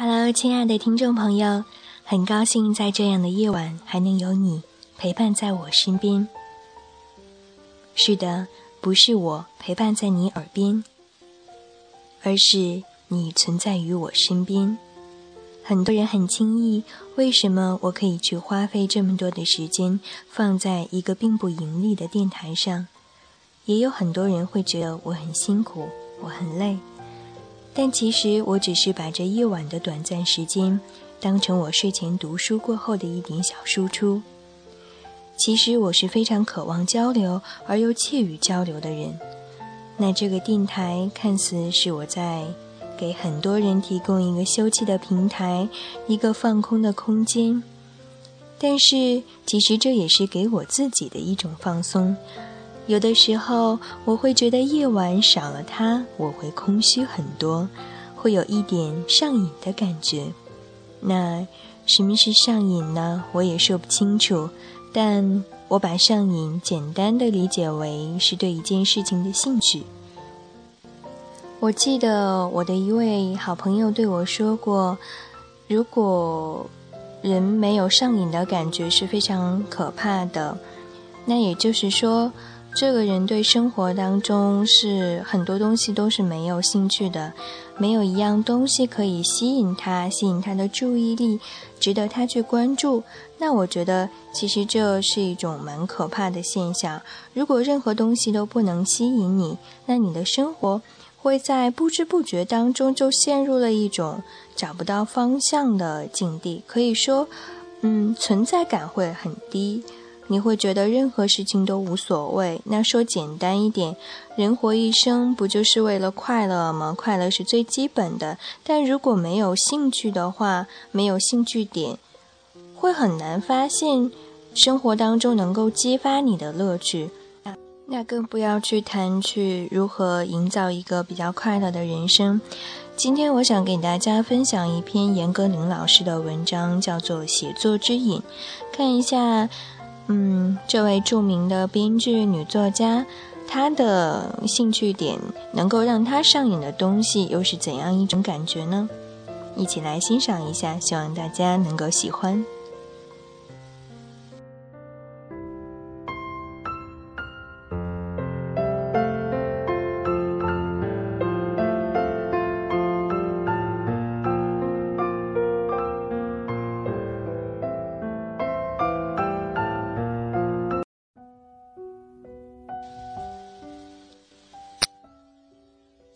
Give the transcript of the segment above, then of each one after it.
Hello，亲爱的听众朋友，很高兴在这样的夜晚还能有你陪伴在我身边。是的，不是我陪伴在你耳边，而是你存在于我身边。很多人很轻易，为什么我可以去花费这么多的时间放在一个并不盈利的电台上？也有很多人会觉得我很辛苦，我很累。但其实我只是把这一晚的短暂时间，当成我睡前读书过后的一点小输出。其实我是非常渴望交流而又怯于交流的人。那这个电台看似是我在给很多人提供一个休憩的平台，一个放空的空间。但是其实这也是给我自己的一种放松。有的时候，我会觉得夜晚少了它，我会空虚很多，会有一点上瘾的感觉。那什么是上瘾呢？我也说不清楚，但我把上瘾简单的理解为是对一件事情的兴趣。我记得我的一位好朋友对我说过，如果人没有上瘾的感觉是非常可怕的。那也就是说。这个人对生活当中是很多东西都是没有兴趣的，没有一样东西可以吸引他，吸引他的注意力，值得他去关注。那我觉得其实这是一种蛮可怕的现象。如果任何东西都不能吸引你，那你的生活会在不知不觉当中就陷入了一种找不到方向的境地，可以说，嗯，存在感会很低。你会觉得任何事情都无所谓。那说简单一点，人活一生不就是为了快乐吗？快乐是最基本的。但如果没有兴趣的话，没有兴趣点，会很难发现生活当中能够激发你的乐趣。那更不要去谈去如何营造一个比较快乐的人生。今天我想给大家分享一篇严歌苓老师的文章，叫做《写作之瘾》，看一下。嗯，这位著名的编剧女作家，她的兴趣点能够让她上瘾的东西又是怎样一种感觉呢？一起来欣赏一下，希望大家能够喜欢。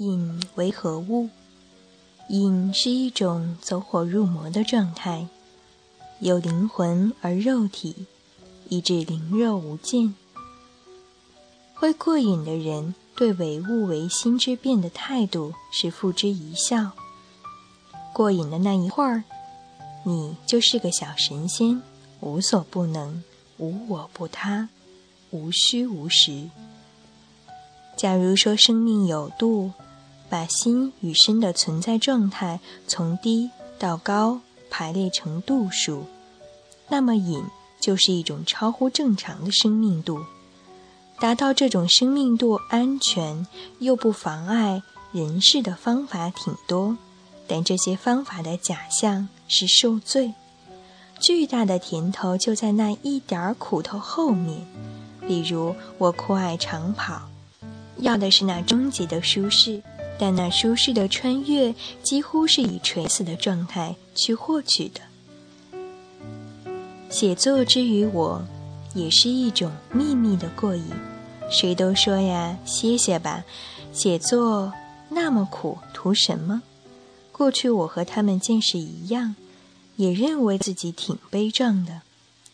瘾为何物？瘾是一种走火入魔的状态，有灵魂而肉体，以致灵肉无间。会过瘾的人，对唯物唯心之变的态度是付之一笑。过瘾的那一会儿，你就是个小神仙，无所不能，无我不他，无虚无实。假如说生命有度。把心与身的存在状态从低到高排列成度数，那么瘾就是一种超乎正常的生命度。达到这种生命度安全又不妨碍人事的方法挺多，但这些方法的假象是受罪。巨大的甜头就在那一点儿苦头后面。比如我酷爱长跑，要的是那终极的舒适。但那舒适的穿越几乎是以垂死的状态去获取的。写作之于我，也是一种秘密的过瘾。谁都说呀，歇歇吧，写作那么苦，图什么？过去我和他们见识一样，也认为自己挺悲壮的，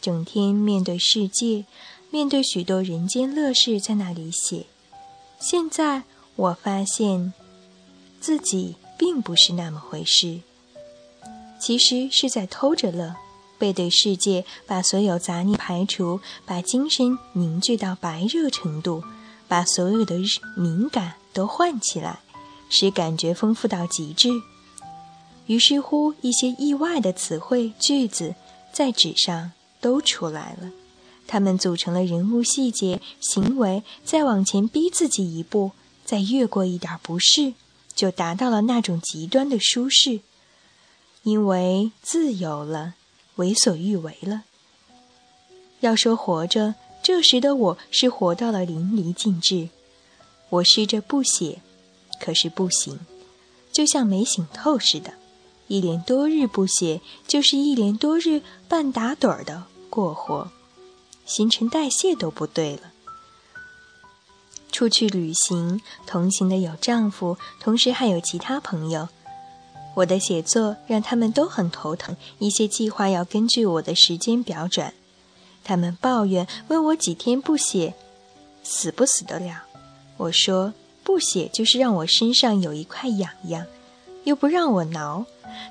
整天面对世界，面对许多人间乐事，在那里写。现在我发现。自己并不是那么回事，其实是在偷着乐，背对世界，把所有杂念排除，把精神凝聚到白热程度，把所有的敏感都唤起来，使感觉丰富到极致。于是乎，一些意外的词汇、句子在纸上都出来了，它们组成了人物细节、行为，再往前逼自己一步，再越过一点不适。就达到了那种极端的舒适，因为自由了，为所欲为了。要说活着，这时的我是活到了淋漓尽致。我试着不写，可是不行，就像没醒透似的。一连多日不写，就是一连多日半打盹儿的过活，新陈代谢都不对了。出去旅行，同行的有丈夫，同时还有其他朋友。我的写作让他们都很头疼，一些计划要根据我的时间表转。他们抱怨，问我几天不写，死不死得了？我说不写就是让我身上有一块痒痒，又不让我挠。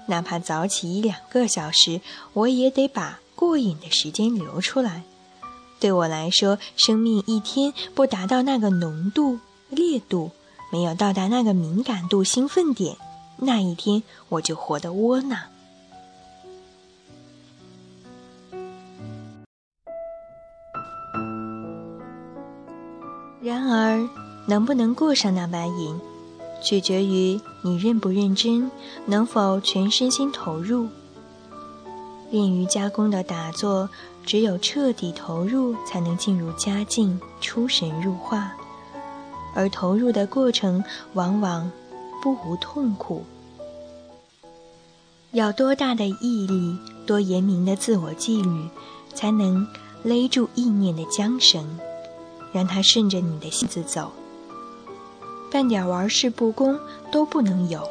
哪怕早起一两个小时，我也得把过瘾的时间留出来。对我来说，生命一天不达到那个浓度、烈度，没有到达那个敏感度、兴奋点，那一天我就活得窝囊。然而，能不能过上那把瘾？取决于你认不认真，能否全身心投入。练瑜伽功的打坐，只有彻底投入，才能进入佳境，出神入化。而投入的过程，往往不无痛苦。要多大的毅力，多严明的自我纪律，才能勒住意念的缰绳，让它顺着你的性子走。半点玩世不恭都不能有，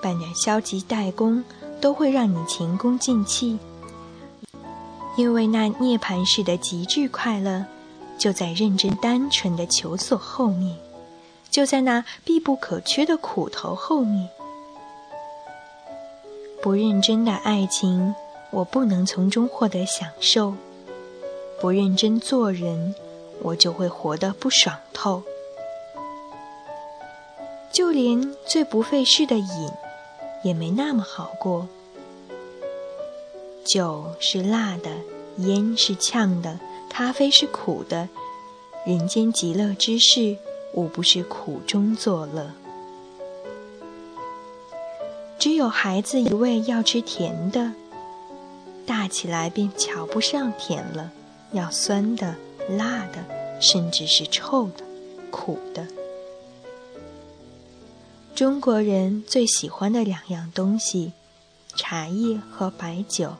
半点消极怠工都会让你前功尽弃。因为那涅槃式的极致快乐，就在认真单纯的求索后面，就在那必不可缺的苦头后面。不认真的爱情，我不能从中获得享受；不认真做人，我就会活得不爽透。就连最不费事的瘾，也没那么好过。酒是辣的，烟是呛的，咖啡是苦的，人间极乐之事，无不是苦中作乐。只有孩子一味要吃甜的，大起来便瞧不上甜了，要酸的、辣的，甚至是臭的、苦的。中国人最喜欢的两样东西，茶叶和白酒，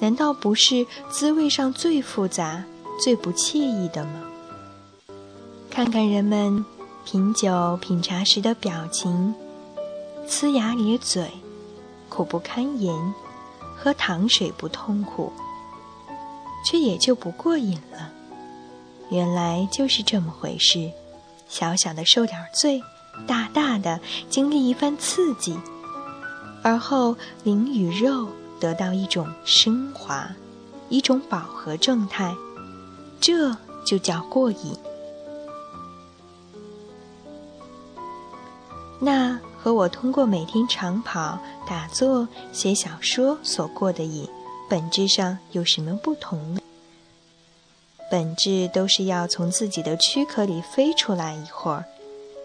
难道不是滋味上最复杂、最不惬意的吗？看看人们品酒品茶时的表情，呲牙咧嘴，苦不堪言；喝糖水不痛苦，却也就不过瘾了。原来就是这么回事，小小的受点罪。大大的经历一番刺激，而后灵与肉得到一种升华，一种饱和状态，这就叫过瘾。那和我通过每天长跑、打坐、写小说所过的瘾，本质上有什么不同呢？本质都是要从自己的躯壳里飞出来一会儿。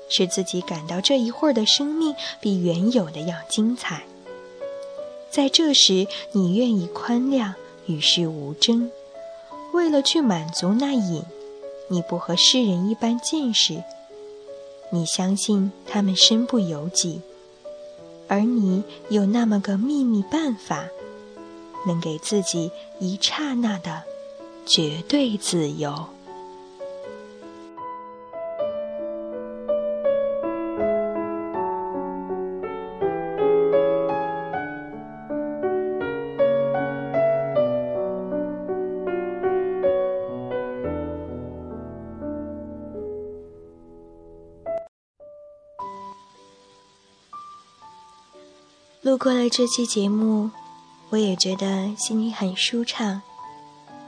使自己感到这一会儿的生命比原有的要精彩。在这时，你愿意宽谅，与世无争。为了去满足那瘾，你不和世人一般见识。你相信他们身不由己，而你有那么个秘密办法，能给自己一刹那的绝对自由。录过了这期节目，我也觉得心里很舒畅。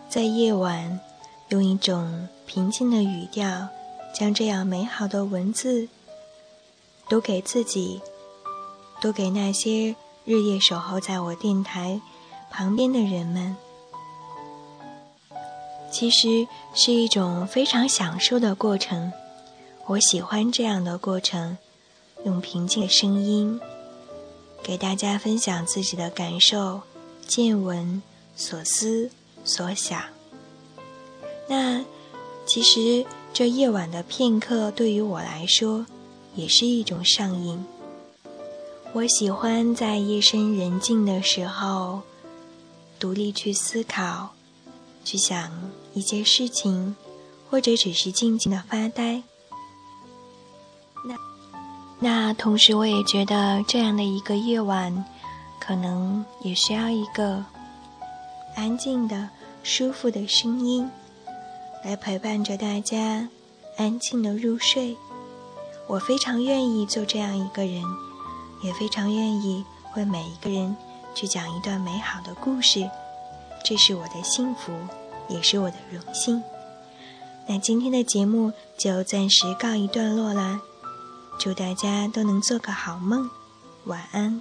在夜晚，用一种平静的语调，将这样美好的文字读给自己，读给那些日夜守候在我电台旁边的人们。其实是一种非常享受的过程，我喜欢这样的过程，用平静的声音。给大家分享自己的感受、见闻、所思所想。那其实这夜晚的片刻对于我来说，也是一种上瘾。我喜欢在夜深人静的时候，独立去思考，去想一些事情，或者只是静静的发呆。那那同时，我也觉得这样的一个夜晚，可能也需要一个安静的、舒服的声音，来陪伴着大家安静的入睡。我非常愿意做这样一个人，也非常愿意为每一个人去讲一段美好的故事。这是我的幸福，也是我的荣幸。那今天的节目就暂时告一段落啦。祝大家都能做个好梦，晚安。